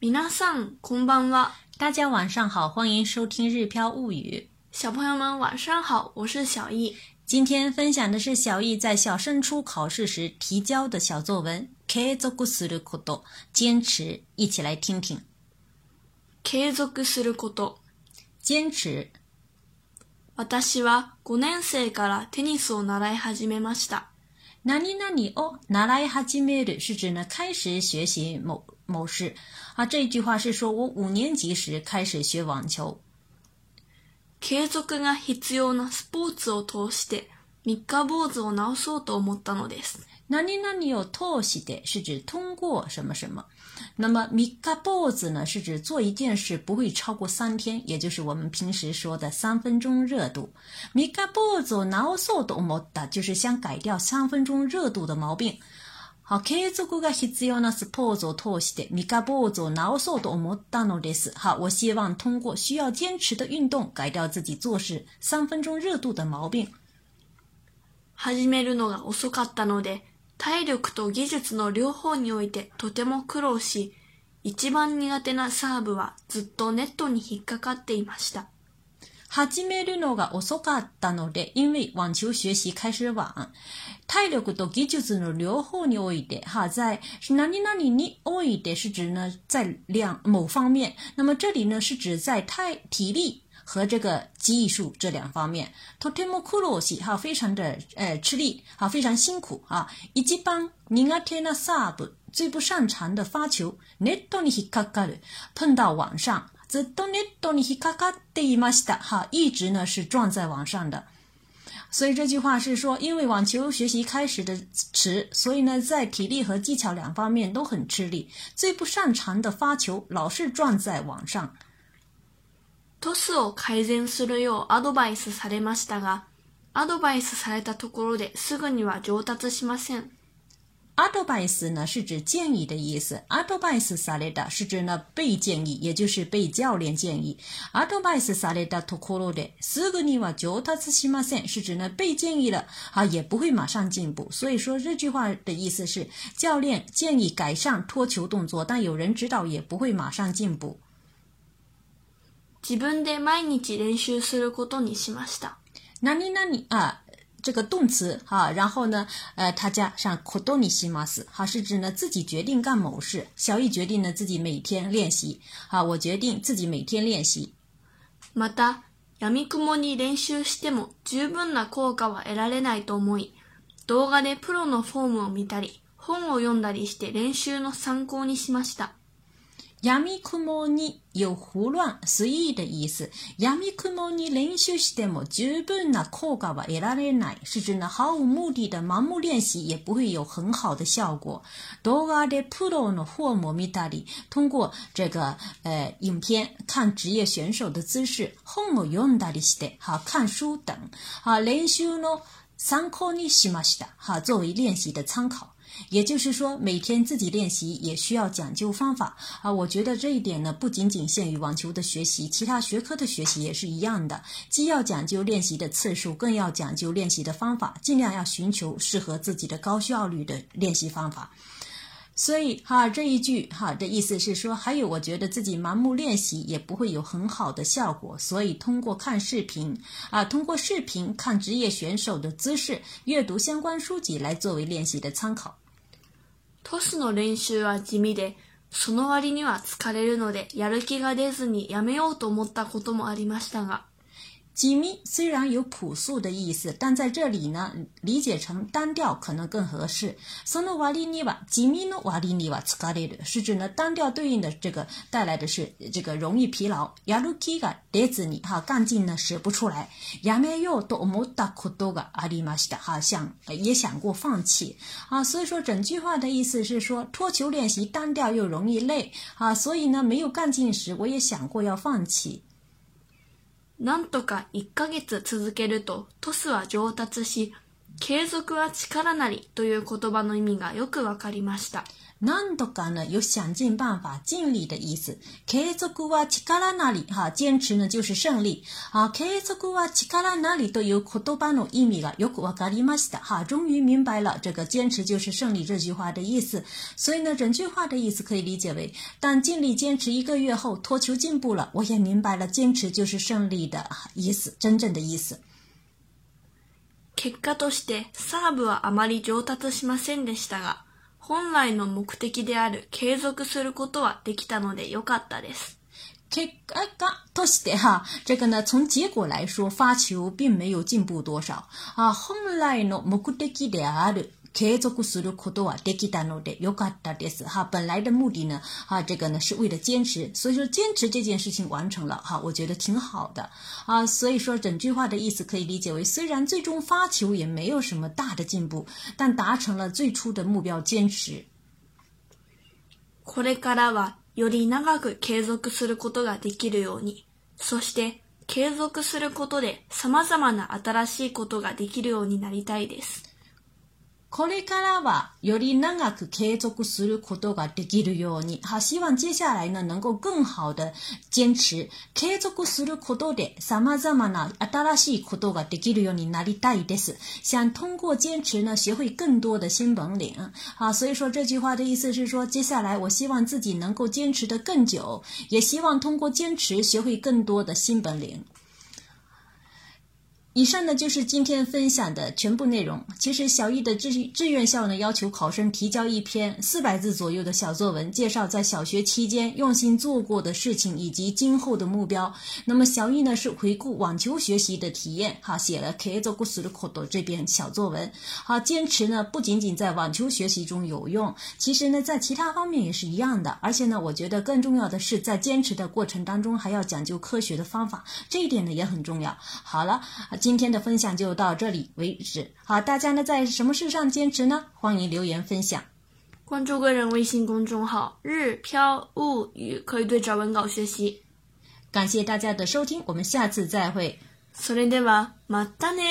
ん、こんばんは。大家晚上好，欢迎收听《日飘物语》。小朋友们晚上好，我是小易。今天分享的是小易在小升初考试时提交的小作文。持续すること，坚持，一起来听听。継続すること，坚持。私は五年生からテニスを習い始めました。何々を習い始める是指呢开始学习某某事啊。这句话是说我五年级时开始学网球。継続が必要なスポーツを通して三日坊主を直そうと思ったのです。那你那里有透析的，是指通过什么什么？那么“ミカポズ”呢，是指做一件事不会超过三天，也就是我们平时说的三分钟热度。“ミカポズ”ナオソドモった就是想改掉三分钟热度的毛病。好，継続が必要なスポーツ透析でミカポズナオソド思ったのです。好，我希望通过需要坚持的运动改掉自己做事三分钟热度的毛病。始めるのが遅かったので。体力と技術の両方においてとても苦労し、一番苦手なサーブはずっとネットに引っかかっていました。始めるのが遅かったので、因为网球学习开始晚。体力と技術の両方において，は、在何々において是指呢在量、某方面。那么这里呢是指在体、体力和这个技术这两方面，托特莫库洛西哈非常的呃吃力，哈非常辛苦啊。以及帮尼阿特纳萨布最不擅长的发球，内多尼希卡卡的碰到网上，这内多尼希卡卡德伊马西达哈一直呢是撞在网上的。所以这句话是说，因为网球学习开始的迟，所以呢在体力和技巧两方面都很吃力，最不擅长的发球老是撞在网上。トスを改善するようアドバイスされましたが、アドバイスされたところですぐには上達しません。アドバイス呢是指建议的意思。アドバイスされた是指呢被建议，也就是被教练建议。アドバイスされたところですぐには上達しません，是指呢被建议了啊也不会马上进步。所以说这句话的意思是教练建议改善脱球动作，但有人指导也不会马上进步。自分で毎日練習することにしました。何々啊，这个动词哈，然后呢，呃，它加上ことにします，哈是指呢自己决定干某事。小易决定呢自己每天练习，啊，我决定自己每天练习。また、闇雲に練習しても十分な効果は得られないと思い、動画でプロのフォームを見たり、本を読んだりして練習の参考にしました。やみくもに有胡乱随意的意思。やみくもに練習しても十分な効果は得られない，是指呢毫无目的的盲目练习也不会有很好的效果。動画でプロのフォームを見たり、通过这个呃影片看职业选手的姿势、本を読んだりして，好看书等，好練習の参考にします。哈，作为练习的参考。也就是说，每天自己练习也需要讲究方法啊！我觉得这一点呢，不仅仅限于网球的学习，其他学科的学习也是一样的，既要讲究练习的次数，更要讲究练习的方法，尽量要寻求适合自己的高效率的练习方法。所以哈这一句哈的意思是说，还有我觉得自己盲目练习也不会有很好的效果，所以通过看视频啊，通过视频看职业选手的姿势，阅读相关书籍来作为练习的参考。吉米虽然有朴素的意思，但在这里呢，理解成单调可能更合适。sonu wali niwa，吉米诺瓦里尼瓦 s c a t t e d 是指呢单调对应的这个带来的是这个容易疲劳。yalukiga dezi n 哈，干劲呢使不出来。yameyo do omota kudoga a r i m a s 的哈，想也想过放弃啊。所以说，整句话的意思是说，脱球练习单调又容易累啊，所以呢，没有干劲时，我也想过要放弃。なんとか1ヶ月続けるとトスは上達し、“経続は力なり”という言葉の意味がよくわかりました。何度かの有想尽办法尽力的意思，“経続は力なり”哈，坚持呢就是胜利。啊，“経続は力なり”都有言葉の意味がよくわかりました。哈，终于明白了这个坚持就是胜利这句话的意思。所以呢，整句话的意思可以理解为：当尽力坚持一个月后，托球进步了，我也明白了坚持就是胜利的意思，真正的意思。結果としてサーブはあまり上達しませんでしたが、本来の目的である継続することはできたので良かったです。結果としては这个呢，从结果来说，发球并没有进步多少啊。本来の目的である持続することはできたので、良かったです。哈，本来的目的呢，哈，这个呢是为了坚持，所以说坚持这件事情完成了，哈，我觉得挺好的啊。所以说整句话的意思可以理解为：虽然最终发球也没有什么大的进步，但达成了最初的目标，坚持。これからはより長く継続することができるように、そして継続することでさまな新しいことができるようになりたいです。これからはより長く継続することができるようになり、好希望接下来呢能够更好的坚持。継続することでさまざまな新しいことができるようになりたいです。想通过坚持呢学会更多的新本领。好，所以说这句话的意思是说，接下来我希望自己能够坚持的更久，也希望通过坚持学会更多的新本领。以上呢就是今天分享的全部内容。其实小艺的志志愿校呢要求考生提交一篇四百字左右的小作文，介绍在小学期间用心做过的事情以及今后的目标。那么小艺呢是回顾网球学习的体验，哈写了《k a g u s u k o 这篇小作文。好，坚持呢不仅仅在网球学习中有用，其实呢在其他方面也是一样的。而且呢，我觉得更重要的是在坚持的过程当中还要讲究科学的方法，这一点呢也很重要。好了，啊。今天的分享就到这里为止。好，大家呢在什么事上坚持呢？欢迎留言分享，关注个人微信公众号“日飘物语”，可以对照文稿学习。感谢大家的收听，我们下次再会。索尼电话，马达呢？